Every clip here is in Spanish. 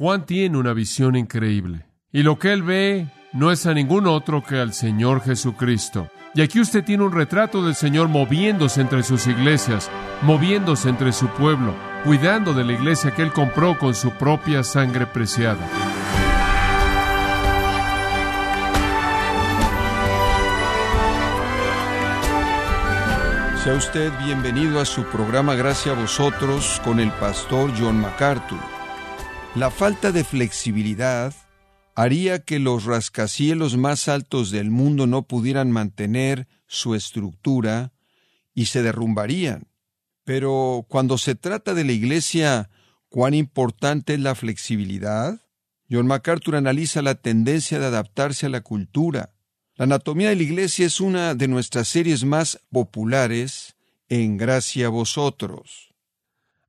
Juan tiene una visión increíble. Y lo que él ve no es a ningún otro que al Señor Jesucristo. Y aquí usted tiene un retrato del Señor moviéndose entre sus iglesias, moviéndose entre su pueblo, cuidando de la iglesia que Él compró con su propia sangre preciada. Sea usted bienvenido a su programa Gracias a vosotros con el pastor John MacArthur. La falta de flexibilidad haría que los rascacielos más altos del mundo no pudieran mantener su estructura y se derrumbarían. Pero cuando se trata de la Iglesia, ¿cuán importante es la flexibilidad? John MacArthur analiza la tendencia de adaptarse a la cultura. La anatomía de la Iglesia es una de nuestras series más populares en Gracia a vosotros.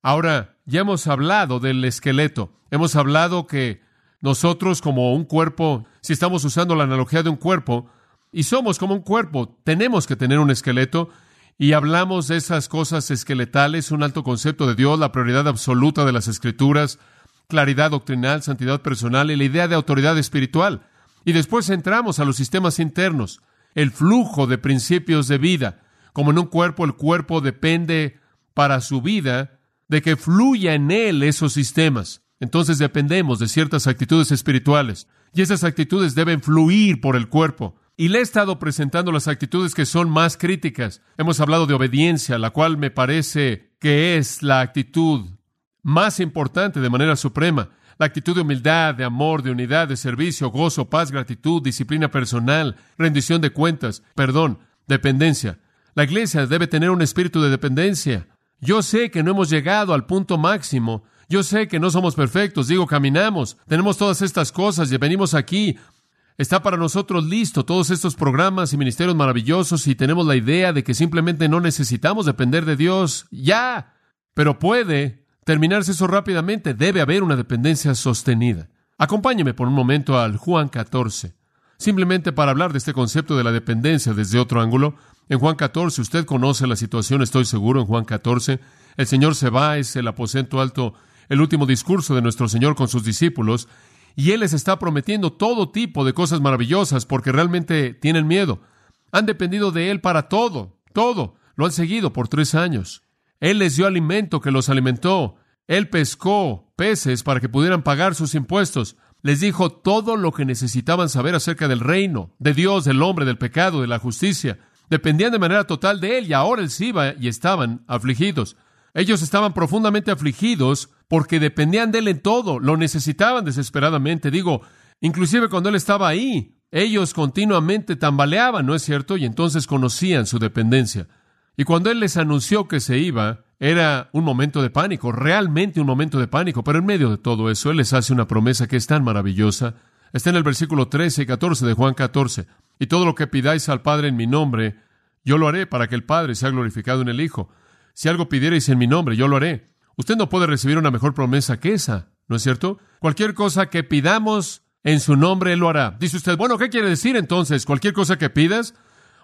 Ahora, ya hemos hablado del esqueleto. Hemos hablado que nosotros como un cuerpo, si estamos usando la analogía de un cuerpo, y somos como un cuerpo, tenemos que tener un esqueleto, y hablamos de esas cosas esqueletales, un alto concepto de Dios, la prioridad absoluta de las escrituras, claridad doctrinal, santidad personal y la idea de autoridad espiritual. Y después entramos a los sistemas internos, el flujo de principios de vida. Como en un cuerpo, el cuerpo depende para su vida de que fluya en él esos sistemas. Entonces dependemos de ciertas actitudes espirituales y esas actitudes deben fluir por el cuerpo. Y le he estado presentando las actitudes que son más críticas. Hemos hablado de obediencia, la cual me parece que es la actitud más importante de manera suprema. La actitud de humildad, de amor, de unidad, de servicio, gozo, paz, gratitud, disciplina personal, rendición de cuentas, perdón, dependencia. La iglesia debe tener un espíritu de dependencia. Yo sé que no hemos llegado al punto máximo yo sé que no somos perfectos, digo, caminamos, tenemos todas estas cosas y venimos aquí. Está para nosotros listo todos estos programas y ministerios maravillosos y tenemos la idea de que simplemente no necesitamos depender de Dios. Ya, pero puede terminarse eso rápidamente. Debe haber una dependencia sostenida. Acompáñeme por un momento al Juan 14, simplemente para hablar de este concepto de la dependencia desde otro ángulo. En Juan 14, usted conoce la situación, estoy seguro, en Juan 14, el Señor se va, es el aposento alto el último discurso de nuestro Señor con sus discípulos, y Él les está prometiendo todo tipo de cosas maravillosas porque realmente tienen miedo. Han dependido de Él para todo, todo. Lo han seguido por tres años. Él les dio alimento que los alimentó. Él pescó peces para que pudieran pagar sus impuestos. Les dijo todo lo que necesitaban saber acerca del reino, de Dios, del hombre, del pecado, de la justicia. Dependían de manera total de Él y ahora Él se iba y estaban afligidos. Ellos estaban profundamente afligidos porque dependían de Él en todo, lo necesitaban desesperadamente. Digo, inclusive cuando Él estaba ahí, ellos continuamente tambaleaban, ¿no es cierto? Y entonces conocían su dependencia. Y cuando Él les anunció que se iba, era un momento de pánico, realmente un momento de pánico, pero en medio de todo eso, Él les hace una promesa que es tan maravillosa. Está en el versículo 13 y 14 de Juan 14. Y todo lo que pidáis al Padre en mi nombre, yo lo haré para que el Padre sea glorificado en el Hijo. Si algo pidierais en mi nombre, yo lo haré. Usted no puede recibir una mejor promesa que esa, ¿no es cierto? Cualquier cosa que pidamos en su nombre, Él lo hará. Dice usted, bueno, ¿qué quiere decir entonces? ¿Cualquier cosa que pidas?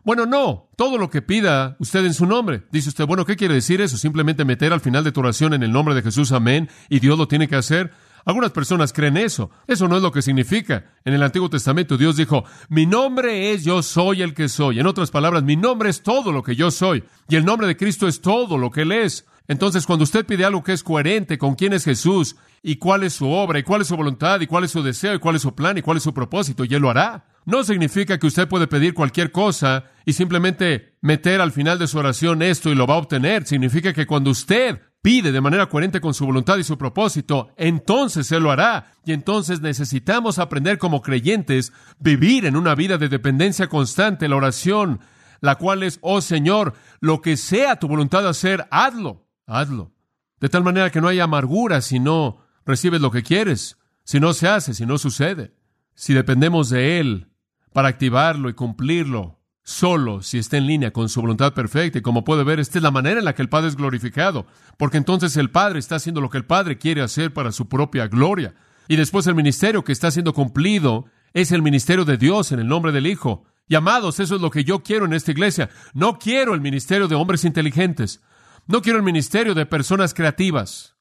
Bueno, no, todo lo que pida usted en su nombre. Dice usted, bueno, ¿qué quiere decir eso? Simplemente meter al final de tu oración en el nombre de Jesús, amén, y Dios lo tiene que hacer. Algunas personas creen eso. Eso no es lo que significa. En el Antiguo Testamento Dios dijo, mi nombre es yo soy el que soy. En otras palabras, mi nombre es todo lo que yo soy. Y el nombre de Cristo es todo lo que Él es. Entonces, cuando usted pide algo que es coherente con quién es Jesús y cuál es su obra y cuál es su voluntad y cuál es su deseo y cuál es su plan y cuál es su propósito, y Él lo hará. No significa que usted puede pedir cualquier cosa y simplemente meter al final de su oración esto y lo va a obtener. Significa que cuando usted pide de manera coherente con su voluntad y su propósito, entonces Él lo hará. Y entonces necesitamos aprender como creyentes, vivir en una vida de dependencia constante, la oración, la cual es, oh Señor, lo que sea tu voluntad hacer, hazlo hazlo. De tal manera que no haya amargura si no recibes lo que quieres, si no se hace, si no sucede. Si dependemos de Él para activarlo y cumplirlo, solo si está en línea con su voluntad perfecta. Y como puede ver, esta es la manera en la que el Padre es glorificado, porque entonces el Padre está haciendo lo que el Padre quiere hacer para su propia gloria. Y después el ministerio que está siendo cumplido es el ministerio de Dios en el nombre del Hijo. Y amados, eso es lo que yo quiero en esta iglesia. No quiero el ministerio de hombres inteligentes. No quiero el ministerio de personas creativas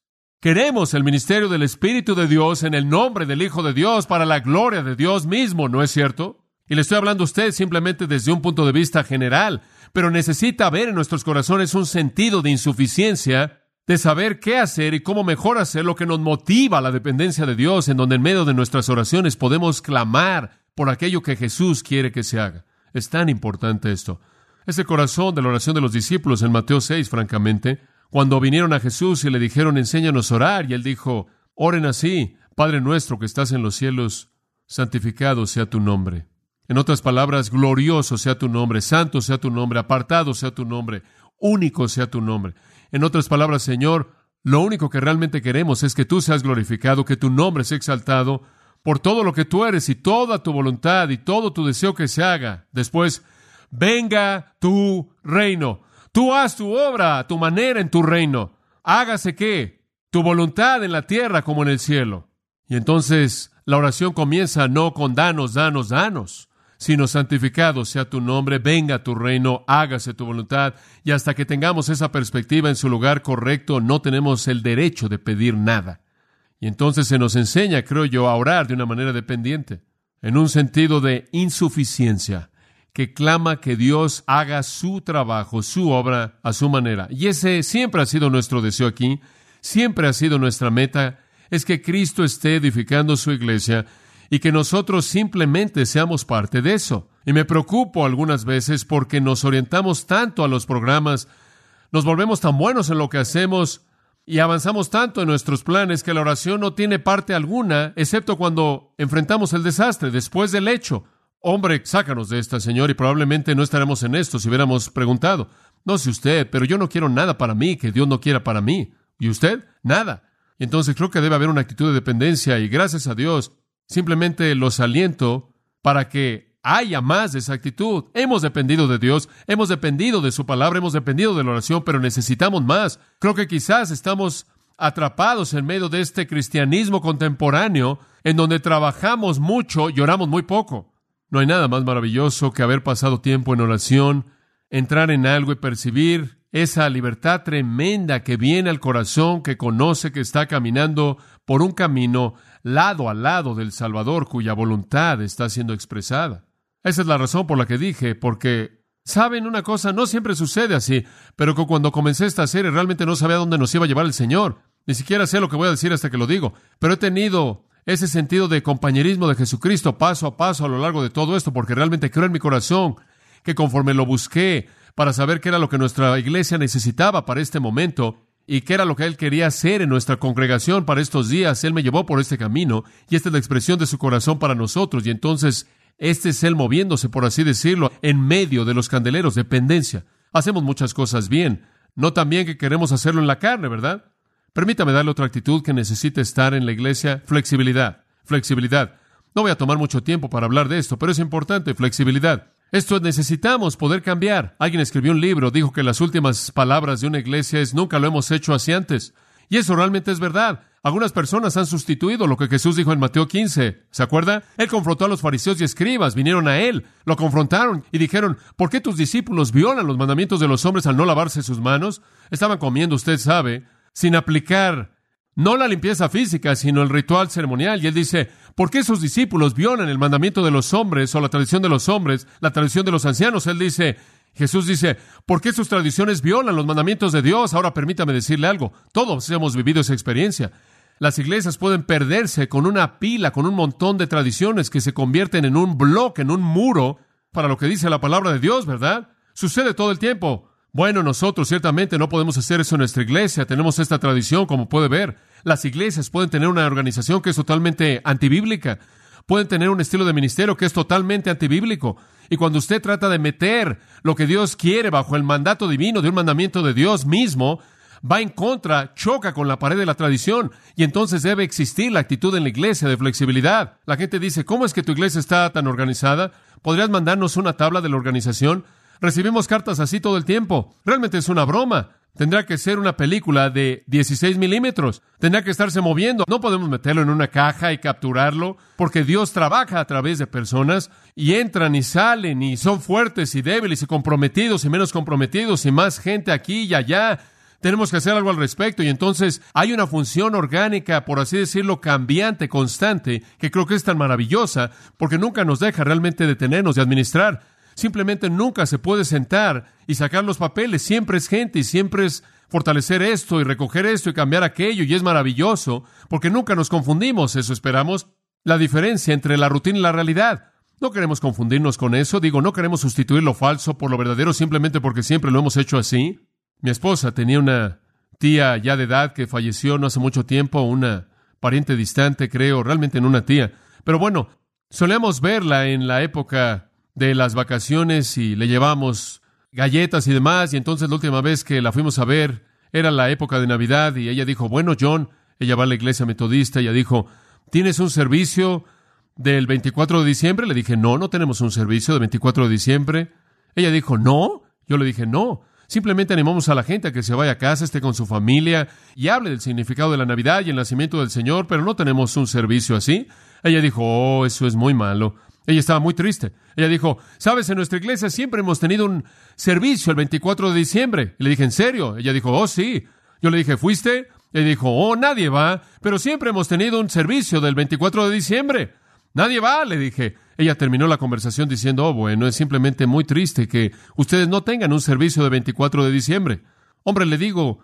Queremos el ministerio del Espíritu de Dios en el nombre del Hijo de Dios para la gloria de Dios mismo, ¿no es cierto? Y le estoy hablando a usted simplemente desde un punto de vista general, pero necesita ver en nuestros corazones un sentido de insuficiencia, de saber qué hacer y cómo mejor hacer lo que nos motiva a la dependencia de Dios, en donde en medio de nuestras oraciones podemos clamar por aquello que Jesús quiere que se haga. Es tan importante esto. Es el corazón de la oración de los discípulos en Mateo 6, francamente, cuando vinieron a Jesús y le dijeron, enséñanos a orar, y él dijo, oren así, Padre nuestro que estás en los cielos, santificado sea tu nombre. En otras palabras, glorioso sea tu nombre, santo sea tu nombre, apartado sea tu nombre, único sea tu nombre. En otras palabras, Señor, lo único que realmente queremos es que tú seas glorificado, que tu nombre sea exaltado por todo lo que tú eres y toda tu voluntad y todo tu deseo que se haga. Después, venga tu reino. Tú haz tu obra tu manera en tu reino. Hágase qué? Tu voluntad en la tierra como en el cielo. Y entonces la oración comienza no con danos, danos, danos, sino santificado sea tu nombre, venga tu reino, hágase tu voluntad. Y hasta que tengamos esa perspectiva en su lugar correcto, no tenemos el derecho de pedir nada. Y entonces se nos enseña, creo yo, a orar de una manera dependiente, en un sentido de insuficiencia que clama que Dios haga su trabajo, su obra a su manera. Y ese siempre ha sido nuestro deseo aquí, siempre ha sido nuestra meta, es que Cristo esté edificando su iglesia y que nosotros simplemente seamos parte de eso. Y me preocupo algunas veces porque nos orientamos tanto a los programas, nos volvemos tan buenos en lo que hacemos y avanzamos tanto en nuestros planes que la oración no tiene parte alguna, excepto cuando enfrentamos el desastre, después del hecho hombre, sácanos de esta, Señor, y probablemente no estaremos en esto si hubiéramos preguntado. No sé usted, pero yo no quiero nada para mí que Dios no quiera para mí. ¿Y usted? Nada. Entonces creo que debe haber una actitud de dependencia y gracias a Dios, simplemente los aliento para que haya más de esa actitud. Hemos dependido de Dios, hemos dependido de su palabra, hemos dependido de la oración, pero necesitamos más. Creo que quizás estamos atrapados en medio de este cristianismo contemporáneo en donde trabajamos mucho y oramos muy poco. No hay nada más maravilloso que haber pasado tiempo en oración, entrar en algo y percibir esa libertad tremenda que viene al corazón que conoce que está caminando por un camino lado a lado del Salvador cuya voluntad está siendo expresada. Esa es la razón por la que dije, porque, saben una cosa, no siempre sucede así, pero que cuando comencé esta serie realmente no sabía dónde nos iba a llevar el Señor. Ni siquiera sé lo que voy a decir hasta que lo digo, pero he tenido ese sentido de compañerismo de Jesucristo paso a paso a lo largo de todo esto, porque realmente creo en mi corazón que conforme lo busqué para saber qué era lo que nuestra iglesia necesitaba para este momento y qué era lo que Él quería hacer en nuestra congregación para estos días, Él me llevó por este camino y esta es la expresión de su corazón para nosotros y entonces este es Él moviéndose, por así decirlo, en medio de los candeleros, dependencia. Hacemos muchas cosas bien, no también que queremos hacerlo en la carne, ¿verdad? Permítame darle otra actitud que necesita estar en la iglesia, flexibilidad, flexibilidad. No voy a tomar mucho tiempo para hablar de esto, pero es importante, flexibilidad. Esto necesitamos poder cambiar. Alguien escribió un libro, dijo que las últimas palabras de una iglesia es nunca lo hemos hecho así antes. Y eso realmente es verdad. Algunas personas han sustituido lo que Jesús dijo en Mateo 15. ¿Se acuerda? Él confrontó a los fariseos y escribas, vinieron a él, lo confrontaron y dijeron, ¿por qué tus discípulos violan los mandamientos de los hombres al no lavarse sus manos? Estaban comiendo, usted sabe, sin aplicar no la limpieza física, sino el ritual ceremonial. Y él dice, ¿por qué esos discípulos violan el mandamiento de los hombres o la tradición de los hombres, la tradición de los ancianos? Él dice, Jesús dice, ¿por qué sus tradiciones violan los mandamientos de Dios? Ahora permítame decirle algo, todos hemos vivido esa experiencia. Las iglesias pueden perderse con una pila, con un montón de tradiciones que se convierten en un bloque, en un muro, para lo que dice la palabra de Dios, ¿verdad? Sucede todo el tiempo. Bueno, nosotros ciertamente no podemos hacer eso en nuestra iglesia. Tenemos esta tradición, como puede ver. Las iglesias pueden tener una organización que es totalmente antibíblica. Pueden tener un estilo de ministerio que es totalmente antibíblico. Y cuando usted trata de meter lo que Dios quiere bajo el mandato divino de un mandamiento de Dios mismo, va en contra, choca con la pared de la tradición. Y entonces debe existir la actitud en la iglesia de flexibilidad. La gente dice, ¿cómo es que tu iglesia está tan organizada? ¿Podrías mandarnos una tabla de la organización? Recibimos cartas así todo el tiempo. Realmente es una broma. Tendrá que ser una película de 16 milímetros. Tendrá que estarse moviendo. No podemos meterlo en una caja y capturarlo, porque Dios trabaja a través de personas y entran y salen y son fuertes y débiles y comprometidos y menos comprometidos y más gente aquí y allá. tenemos que hacer algo al respecto. Y entonces hay una función orgánica, por así decirlo, cambiante, constante, que creo que es tan maravillosa, porque nunca nos deja realmente detenernos de administrar. Simplemente nunca se puede sentar y sacar los papeles. Siempre es gente y siempre es fortalecer esto y recoger esto y cambiar aquello. Y es maravilloso, porque nunca nos confundimos. Eso esperamos. La diferencia entre la rutina y la realidad. No queremos confundirnos con eso. Digo, no queremos sustituir lo falso por lo verdadero simplemente porque siempre lo hemos hecho así. Mi esposa tenía una tía ya de edad que falleció no hace mucho tiempo, una pariente distante, creo, realmente en una tía. Pero bueno, solíamos verla en la época de las vacaciones y le llevamos galletas y demás, y entonces la última vez que la fuimos a ver era la época de Navidad y ella dijo, bueno, John, ella va a la iglesia metodista, ella dijo, ¿tienes un servicio del 24 de diciembre? Le dije, no, no tenemos un servicio del 24 de diciembre. Ella dijo, no. Yo le dije, no. Simplemente animamos a la gente a que se vaya a casa, esté con su familia y hable del significado de la Navidad y el nacimiento del Señor, pero no tenemos un servicio así. Ella dijo, oh, eso es muy malo. Ella estaba muy triste. Ella dijo, sabes, en nuestra iglesia siempre hemos tenido un servicio el 24 de diciembre. Y le dije, ¿en serio? Ella dijo, oh, sí. Yo le dije, ¿fuiste? Ella dijo, oh, nadie va, pero siempre hemos tenido un servicio del 24 de diciembre. Nadie va, le dije. Ella terminó la conversación diciendo, oh, bueno, es simplemente muy triste que ustedes no tengan un servicio de 24 de diciembre. Hombre, le digo,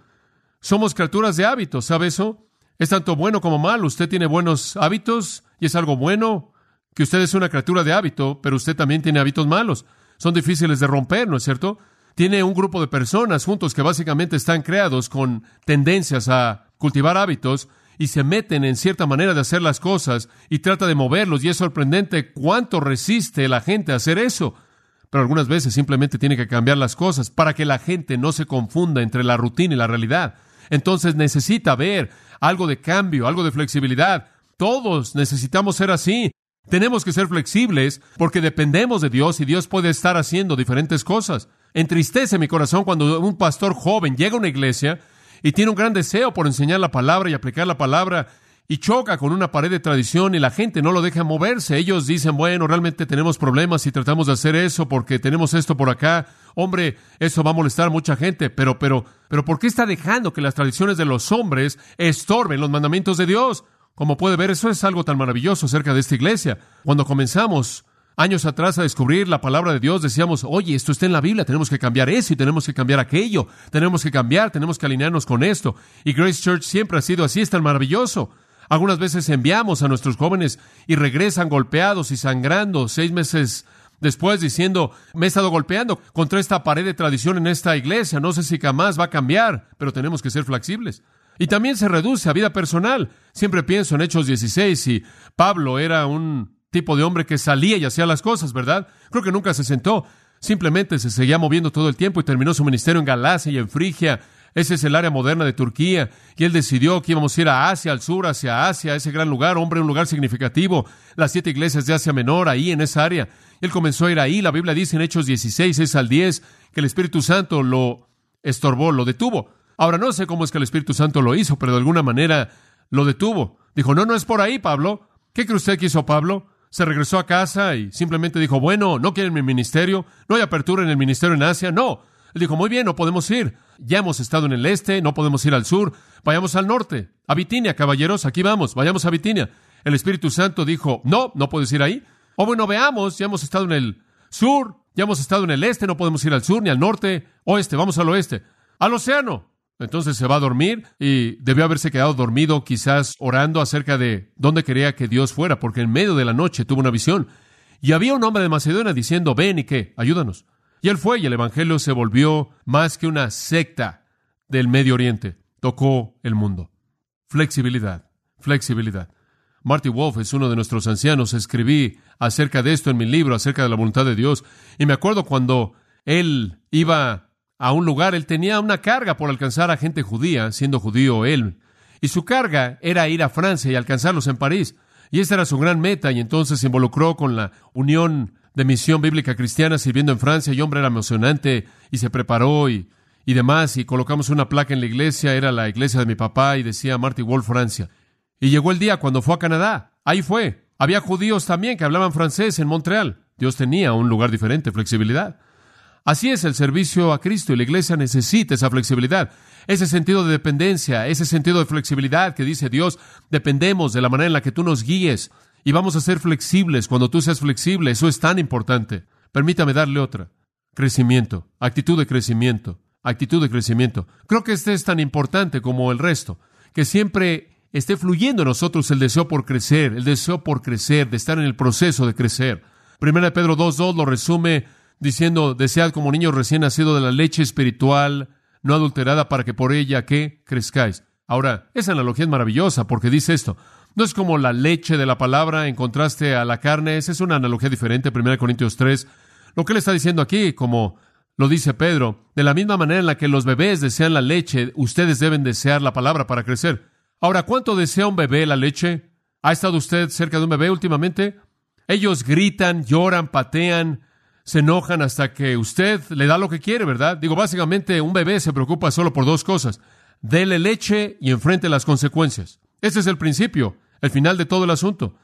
somos criaturas de hábitos, ¿sabe eso? Es tanto bueno como malo. Usted tiene buenos hábitos y es algo bueno que usted es una criatura de hábito, pero usted también tiene hábitos malos. Son difíciles de romper, ¿no es cierto? Tiene un grupo de personas juntos que básicamente están creados con tendencias a cultivar hábitos y se meten en cierta manera de hacer las cosas y trata de moverlos y es sorprendente cuánto resiste la gente a hacer eso. Pero algunas veces simplemente tiene que cambiar las cosas para que la gente no se confunda entre la rutina y la realidad. Entonces necesita ver algo de cambio, algo de flexibilidad. Todos necesitamos ser así. Tenemos que ser flexibles porque dependemos de Dios y Dios puede estar haciendo diferentes cosas. Entristece mi corazón cuando un pastor joven llega a una iglesia y tiene un gran deseo por enseñar la palabra y aplicar la palabra y choca con una pared de tradición y la gente no lo deja moverse. Ellos dicen, bueno, realmente tenemos problemas y tratamos de hacer eso porque tenemos esto por acá. Hombre, eso va a molestar a mucha gente, pero, pero, pero ¿por qué está dejando que las tradiciones de los hombres estorben los mandamientos de Dios? Como puede ver, eso es algo tan maravilloso acerca de esta iglesia. Cuando comenzamos años atrás a descubrir la palabra de Dios, decíamos, oye, esto está en la Biblia, tenemos que cambiar eso y tenemos que cambiar aquello, tenemos que cambiar, tenemos que alinearnos con esto. Y Grace Church siempre ha sido así, es tan maravilloso. Algunas veces enviamos a nuestros jóvenes y regresan golpeados y sangrando seis meses después diciendo, me he estado golpeando contra esta pared de tradición en esta iglesia, no sé si jamás va a cambiar, pero tenemos que ser flexibles. Y también se reduce a vida personal. Siempre pienso en Hechos 16 y Pablo era un tipo de hombre que salía y hacía las cosas, ¿verdad? Creo que nunca se sentó, simplemente se seguía moviendo todo el tiempo y terminó su ministerio en Galacia y en Frigia. Ese es el área moderna de Turquía. Y él decidió que íbamos a ir a Asia, al sur, hacia Asia, ese gran lugar, hombre, un lugar significativo. Las siete iglesias de Asia Menor, ahí en esa área. Él comenzó a ir ahí. La Biblia dice en Hechos 16, 6 al 10, que el Espíritu Santo lo estorbó, lo detuvo. Ahora no sé cómo es que el Espíritu Santo lo hizo, pero de alguna manera lo detuvo. Dijo, no, no es por ahí, Pablo. ¿Qué cree usted que hizo Pablo? se regresó a casa y simplemente dijo, bueno, ¿no quieren mi ministerio? ¿No hay apertura en el ministerio en Asia? No. Él dijo, muy bien, no podemos ir. Ya hemos estado en el este, no podemos ir al sur. Vayamos al norte. A Bitinia, caballeros, aquí vamos, vayamos a Bitinia. El Espíritu Santo dijo, no, no puedes ir ahí. O bueno, veamos, ya hemos estado en el sur, ya hemos estado en el este, no podemos ir al sur ni al norte, oeste, vamos al oeste. Al océano. Entonces se va a dormir y debió haberse quedado dormido quizás orando acerca de dónde quería que Dios fuera, porque en medio de la noche tuvo una visión. Y había un hombre de Macedonia diciendo, ven y qué, ayúdanos. Y él fue y el Evangelio se volvió más que una secta del Medio Oriente. Tocó el mundo. Flexibilidad, flexibilidad. Marty Wolf es uno de nuestros ancianos. Escribí acerca de esto en mi libro, acerca de la voluntad de Dios. Y me acuerdo cuando él iba a un lugar, él tenía una carga por alcanzar a gente judía, siendo judío él. Y su carga era ir a Francia y alcanzarlos en París. Y esa era su gran meta, y entonces se involucró con la Unión de Misión Bíblica Cristiana sirviendo en Francia, y hombre era emocionante, y se preparó y, y demás, y colocamos una placa en la iglesia, era la iglesia de mi papá, y decía Marty Wolf Francia. Y llegó el día cuando fue a Canadá, ahí fue. Había judíos también que hablaban francés en Montreal. Dios tenía un lugar diferente, flexibilidad. Así es el servicio a Cristo y la iglesia necesita esa flexibilidad, ese sentido de dependencia, ese sentido de flexibilidad que dice Dios, dependemos de la manera en la que tú nos guíes y vamos a ser flexibles cuando tú seas flexible. Eso es tan importante. Permítame darle otra. Crecimiento, actitud de crecimiento, actitud de crecimiento. Creo que este es tan importante como el resto, que siempre esté fluyendo en nosotros el deseo por crecer, el deseo por crecer, de estar en el proceso de crecer. Primera de Pedro 2.2 lo resume diciendo, desead como niños recién nacidos de la leche espiritual, no adulterada, para que por ella, ¿qué? Crezcáis. Ahora, esa analogía es maravillosa porque dice esto. No es como la leche de la palabra en contraste a la carne, esa es una analogía diferente, 1 Corintios 3. Lo que él está diciendo aquí, como lo dice Pedro, de la misma manera en la que los bebés desean la leche, ustedes deben desear la palabra para crecer. Ahora, ¿cuánto desea un bebé la leche? ¿Ha estado usted cerca de un bebé últimamente? Ellos gritan, lloran, patean, se enojan hasta que usted le da lo que quiere, ¿verdad? Digo, básicamente un bebé se preocupa solo por dos cosas. Dele leche y enfrente las consecuencias. Ese es el principio, el final de todo el asunto.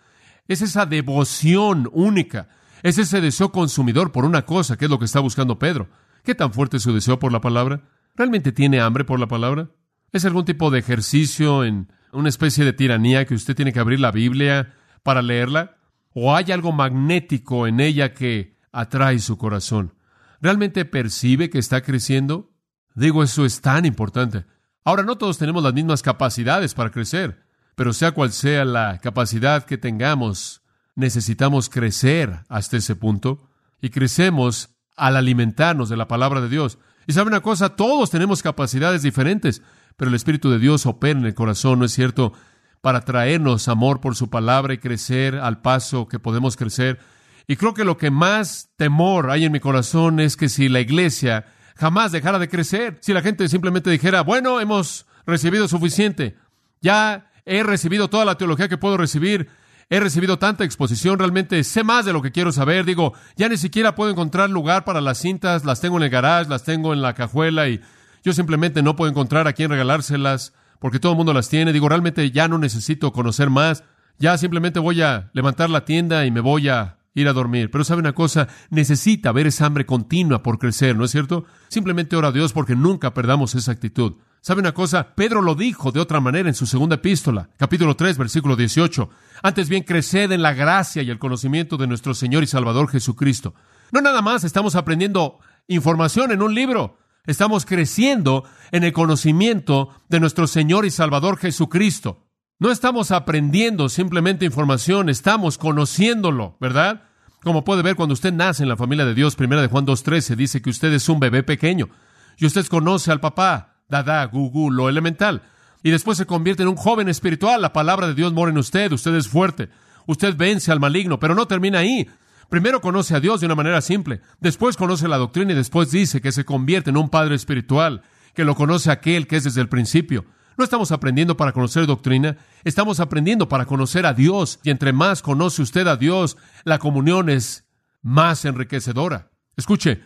Es esa devoción única, es ese deseo consumidor por una cosa, que es lo que está buscando Pedro. ¿Qué tan fuerte es su deseo por la palabra? ¿Realmente tiene hambre por la palabra? ¿Es algún tipo de ejercicio en una especie de tiranía que usted tiene que abrir la Biblia para leerla? ¿O hay algo magnético en ella que atrae su corazón? ¿Realmente percibe que está creciendo? Digo, eso es tan importante. Ahora, no todos tenemos las mismas capacidades para crecer. Pero sea cual sea la capacidad que tengamos, necesitamos crecer hasta ese punto y crecemos al alimentarnos de la palabra de Dios. Y sabe una cosa, todos tenemos capacidades diferentes, pero el Espíritu de Dios opera en el corazón, ¿no es cierto? Para traernos amor por su palabra y crecer al paso que podemos crecer. Y creo que lo que más temor hay en mi corazón es que si la iglesia jamás dejara de crecer, si la gente simplemente dijera, bueno, hemos recibido suficiente, ya he recibido toda la teología que puedo recibir, he recibido tanta exposición, realmente sé más de lo que quiero saber, digo, ya ni siquiera puedo encontrar lugar para las cintas, las tengo en el garage, las tengo en la cajuela y yo simplemente no puedo encontrar a quién regalárselas porque todo el mundo las tiene, digo, realmente ya no necesito conocer más, ya simplemente voy a levantar la tienda y me voy a ir a dormir. Pero sabe una cosa, necesita ver esa hambre continua por crecer, ¿no es cierto? Simplemente ora a Dios porque nunca perdamos esa actitud. ¿Sabe una cosa? Pedro lo dijo de otra manera en su segunda epístola, capítulo 3, versículo 18. Antes bien, creced en la gracia y el conocimiento de nuestro Señor y Salvador Jesucristo. No nada más estamos aprendiendo información en un libro, estamos creciendo en el conocimiento de nuestro Señor y Salvador Jesucristo. No estamos aprendiendo simplemente información, estamos conociéndolo, ¿verdad? Como puede ver cuando usted nace en la familia de Dios, primera de Juan 2.13 dice que usted es un bebé pequeño y usted conoce al papá, dada, gugu, lo elemental. Y después se convierte en un joven espiritual. La palabra de Dios mora en usted. Usted es fuerte. Usted vence al maligno, pero no termina ahí. Primero conoce a Dios de una manera simple. Después conoce la doctrina y después dice que se convierte en un padre espiritual, que lo conoce aquel que es desde el principio. No estamos aprendiendo para conocer doctrina, estamos aprendiendo para conocer a Dios. Y entre más conoce usted a Dios, la comunión es más enriquecedora. Escuche,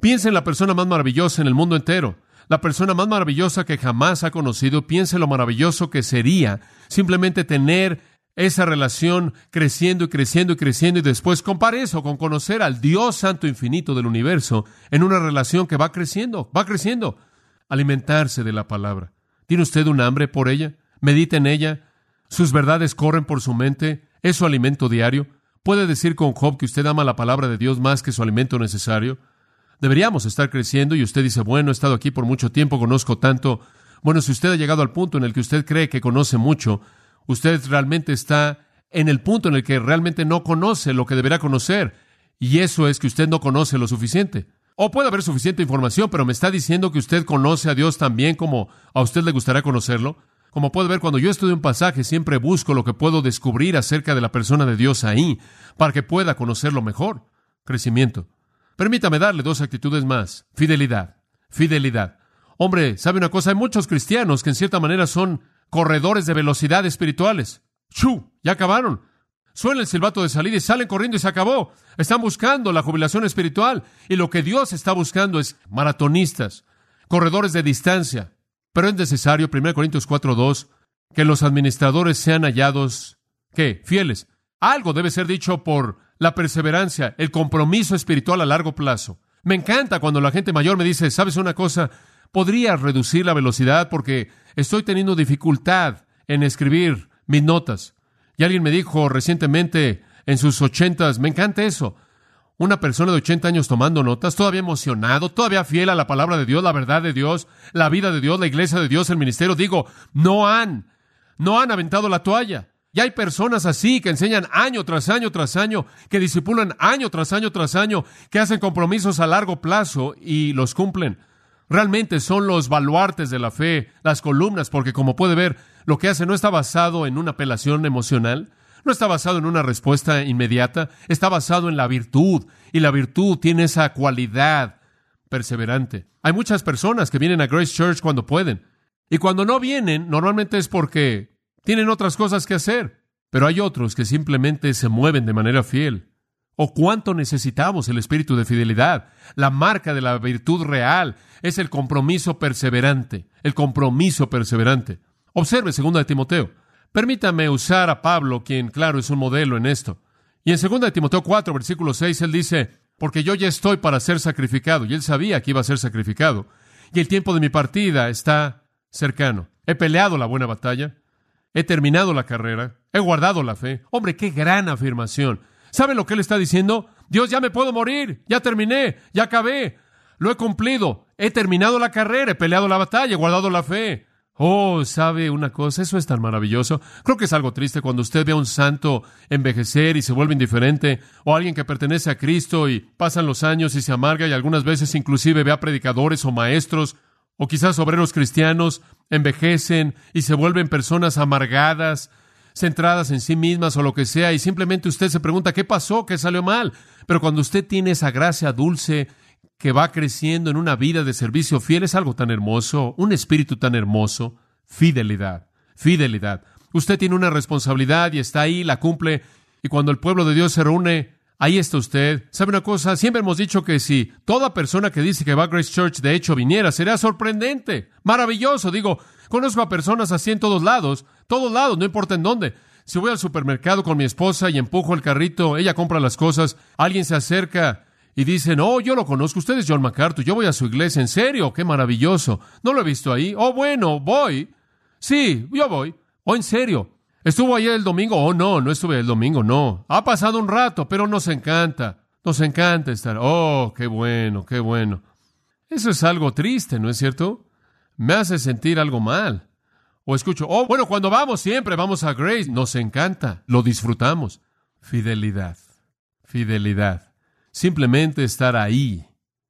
piense en la persona más maravillosa en el mundo entero la persona más maravillosa que jamás ha conocido, piense lo maravilloso que sería simplemente tener esa relación creciendo y creciendo y creciendo y después compare eso con conocer al Dios Santo Infinito del universo en una relación que va creciendo, va creciendo. Alimentarse de la palabra. ¿Tiene usted un hambre por ella? ¿Medita en ella? ¿Sus verdades corren por su mente? ¿Es su alimento diario? ¿Puede decir con Job que usted ama la palabra de Dios más que su alimento necesario? Deberíamos estar creciendo y usted dice, bueno, he estado aquí por mucho tiempo, conozco tanto. Bueno, si usted ha llegado al punto en el que usted cree que conoce mucho, usted realmente está en el punto en el que realmente no conoce lo que deberá conocer. Y eso es que usted no conoce lo suficiente. O puede haber suficiente información, pero me está diciendo que usted conoce a Dios también como a usted le gustaría conocerlo. Como puede ver, cuando yo estudio un pasaje, siempre busco lo que puedo descubrir acerca de la persona de Dios ahí, para que pueda conocerlo mejor. Crecimiento. Permítame darle dos actitudes más. Fidelidad. Fidelidad. Hombre, ¿sabe una cosa? Hay muchos cristianos que en cierta manera son corredores de velocidad espirituales. ¡Chu! Ya acabaron. Suena el silbato de salida y salen corriendo y se acabó. Están buscando la jubilación espiritual. Y lo que Dios está buscando es maratonistas, corredores de distancia. Pero es necesario, 1 Corintios 4.2, que los administradores sean hallados, ¿qué? Fieles. Algo debe ser dicho por la perseverancia, el compromiso espiritual a largo plazo. Me encanta cuando la gente mayor me dice, ¿sabes una cosa? Podría reducir la velocidad porque estoy teniendo dificultad en escribir mis notas. Y alguien me dijo recientemente, en sus ochentas, me encanta eso. Una persona de 80 años tomando notas, todavía emocionado, todavía fiel a la palabra de Dios, la verdad de Dios, la vida de Dios, la iglesia de Dios, el ministerio. Digo, no han, no han aventado la toalla. Y hay personas así que enseñan año tras año tras año, que disipulan año tras año tras año, que hacen compromisos a largo plazo y los cumplen. Realmente son los baluartes de la fe, las columnas, porque como puede ver, lo que hace no está basado en una apelación emocional, no está basado en una respuesta inmediata, está basado en la virtud, y la virtud tiene esa cualidad perseverante. Hay muchas personas que vienen a Grace Church cuando pueden, y cuando no vienen, normalmente es porque tienen otras cosas que hacer, pero hay otros que simplemente se mueven de manera fiel. ¿O cuánto necesitamos el espíritu de fidelidad? La marca de la virtud real es el compromiso perseverante, el compromiso perseverante. Observe 2 de Timoteo. Permítame usar a Pablo, quien claro es un modelo en esto. Y en 2 de Timoteo 4, versículo 6, él dice, porque yo ya estoy para ser sacrificado, y él sabía que iba a ser sacrificado, y el tiempo de mi partida está cercano. He peleado la buena batalla, he terminado la carrera, he guardado la fe. Hombre, qué gran afirmación. ¿Sabe lo que él está diciendo? Dios, ya me puedo morir, ya terminé, ya acabé, lo he cumplido, he terminado la carrera, he peleado la batalla, he guardado la fe. Oh, ¿sabe una cosa? Eso es tan maravilloso. Creo que es algo triste cuando usted ve a un santo envejecer y se vuelve indiferente, o alguien que pertenece a Cristo y pasan los años y se amarga y algunas veces inclusive ve a predicadores o maestros o quizás obreros cristianos envejecen y se vuelven personas amargadas, centradas en sí mismas o lo que sea, y simplemente usted se pregunta qué pasó, qué salió mal. Pero cuando usted tiene esa gracia dulce que va creciendo en una vida de servicio fiel es algo tan hermoso, un espíritu tan hermoso, fidelidad, fidelidad. Usted tiene una responsabilidad y está ahí, la cumple, y cuando el pueblo de Dios se reúne, ahí está usted. ¿Sabe una cosa? Siempre hemos dicho que si toda persona que dice que va a Grace Church de hecho viniera, sería sorprendente, maravilloso. Digo, conozco a personas así en todos lados, todos lados, no importa en dónde. Si voy al supermercado con mi esposa y empujo el carrito, ella compra las cosas, alguien se acerca y dicen, oh, yo lo conozco, usted es John MacArthur, yo voy a su iglesia, en serio, qué maravilloso. No lo he visto ahí. Oh, bueno, voy. Sí, yo voy. Oh, en serio. ¿Estuvo ayer el domingo? Oh, no, no estuve el domingo, no. Ha pasado un rato, pero nos encanta. Nos encanta estar. Oh, qué bueno, qué bueno. Eso es algo triste, ¿no es cierto? Me hace sentir algo mal. O escucho, oh, bueno, cuando vamos siempre vamos a Grace. Nos encanta, lo disfrutamos. Fidelidad, fidelidad simplemente estar ahí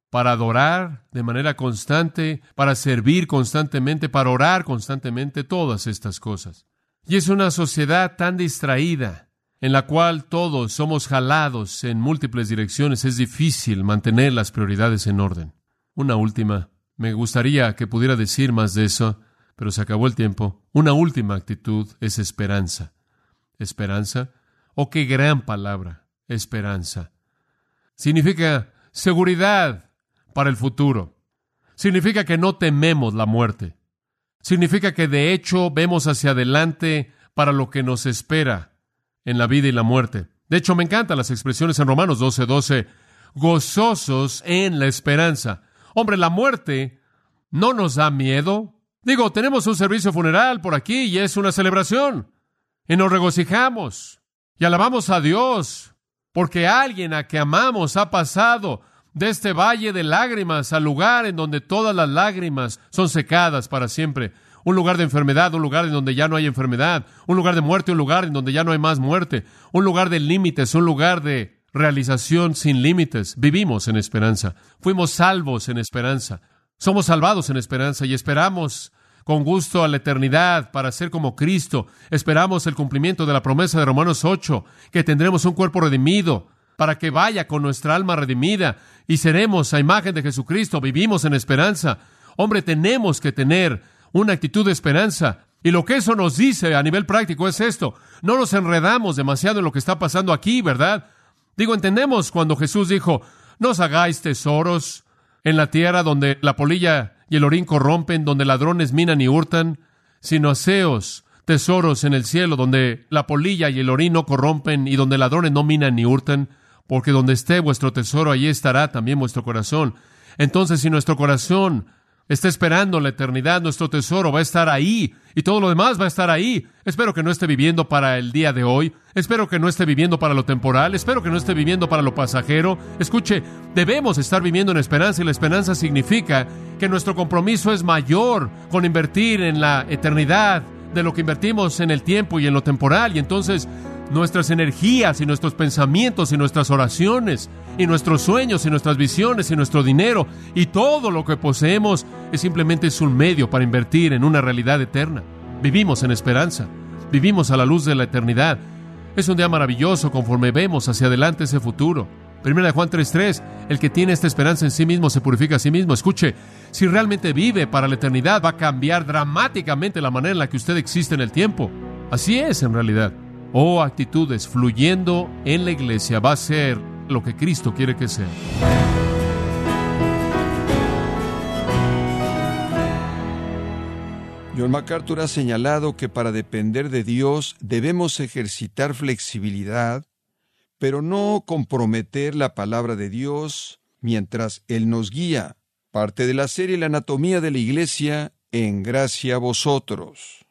para adorar de manera constante, para servir constantemente, para orar constantemente, todas estas cosas. Y es una sociedad tan distraída, en la cual todos somos jalados en múltiples direcciones, es difícil mantener las prioridades en orden. Una última, me gustaría que pudiera decir más de eso, pero se acabó el tiempo. Una última actitud es esperanza. ¿Esperanza? Oh, qué gran palabra, esperanza. Significa seguridad para el futuro. Significa que no tememos la muerte. Significa que de hecho vemos hacia adelante para lo que nos espera en la vida y la muerte. De hecho, me encantan las expresiones en Romanos 12:12, 12, gozosos en la esperanza. Hombre, la muerte no nos da miedo. Digo, tenemos un servicio funeral por aquí y es una celebración. Y nos regocijamos y alabamos a Dios porque alguien a que amamos ha pasado de este valle de lágrimas al lugar en donde todas las lágrimas son secadas para siempre. Un lugar de enfermedad, un lugar en donde ya no hay enfermedad, un lugar de muerte, un lugar en donde ya no hay más muerte, un lugar de límites, un lugar de realización sin límites. Vivimos en esperanza, fuimos salvos en esperanza, somos salvados en esperanza y esperamos con gusto a la eternidad para ser como Cristo. Esperamos el cumplimiento de la promesa de Romanos 8, que tendremos un cuerpo redimido para que vaya con nuestra alma redimida y seremos a imagen de Jesucristo. Vivimos en esperanza. Hombre, tenemos que tener una actitud de esperanza. Y lo que eso nos dice a nivel práctico es esto. No nos enredamos demasiado en lo que está pasando aquí, ¿verdad? Digo, entendemos cuando Jesús dijo, no os hagáis tesoros en la tierra donde la polilla y el orín corrompen, donde ladrones minan y hurtan, sino aseos, tesoros en el cielo, donde la polilla y el orín no corrompen y donde ladrones no minan ni hurtan, porque donde esté vuestro tesoro, allí estará también vuestro corazón. Entonces, si nuestro corazón está esperando la eternidad, nuestro tesoro va a estar ahí y todo lo demás va a estar ahí. Espero que no esté viviendo para el día de hoy, espero que no esté viviendo para lo temporal, espero que no esté viviendo para lo pasajero. Escuche, debemos estar viviendo en esperanza y la esperanza significa que nuestro compromiso es mayor con invertir en la eternidad de lo que invertimos en el tiempo y en lo temporal y entonces nuestras energías y nuestros pensamientos y nuestras oraciones y nuestros sueños y nuestras visiones y nuestro dinero y todo lo que poseemos es simplemente un medio para invertir en una realidad eterna. Vivimos en esperanza, vivimos a la luz de la eternidad. Es un día maravilloso conforme vemos hacia adelante ese futuro. Primera de Juan 3:3, el que tiene esta esperanza en sí mismo se purifica a sí mismo. Escuche, si realmente vive para la eternidad va a cambiar dramáticamente la manera en la que usted existe en el tiempo. Así es en realidad o actitudes fluyendo en la iglesia va a ser lo que Cristo quiere que sea. John MacArthur ha señalado que para depender de Dios debemos ejercitar flexibilidad, pero no comprometer la palabra de Dios mientras Él nos guía. Parte de la serie La anatomía de la iglesia en gracia a vosotros.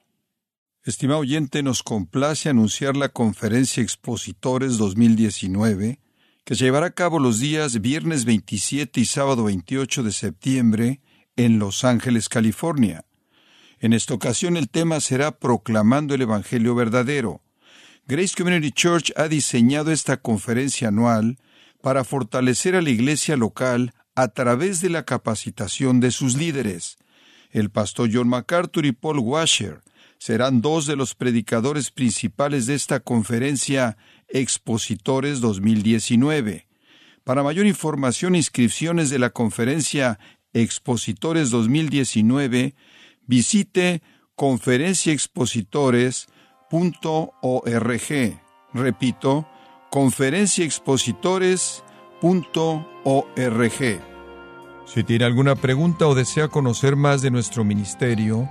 Estimado oyente, nos complace anunciar la conferencia Expositores 2019, que se llevará a cabo los días viernes 27 y sábado 28 de septiembre en Los Ángeles, California. En esta ocasión el tema será Proclamando el Evangelio verdadero. Grace Community Church ha diseñado esta conferencia anual para fortalecer a la iglesia local a través de la capacitación de sus líderes. El pastor John MacArthur y Paul Washer serán dos de los predicadores principales de esta conferencia Expositores 2019. Para mayor información e inscripciones de la conferencia Expositores 2019, visite conferenciaexpositores.org. Repito, conferenciaexpositores.org. Si tiene alguna pregunta o desea conocer más de nuestro ministerio,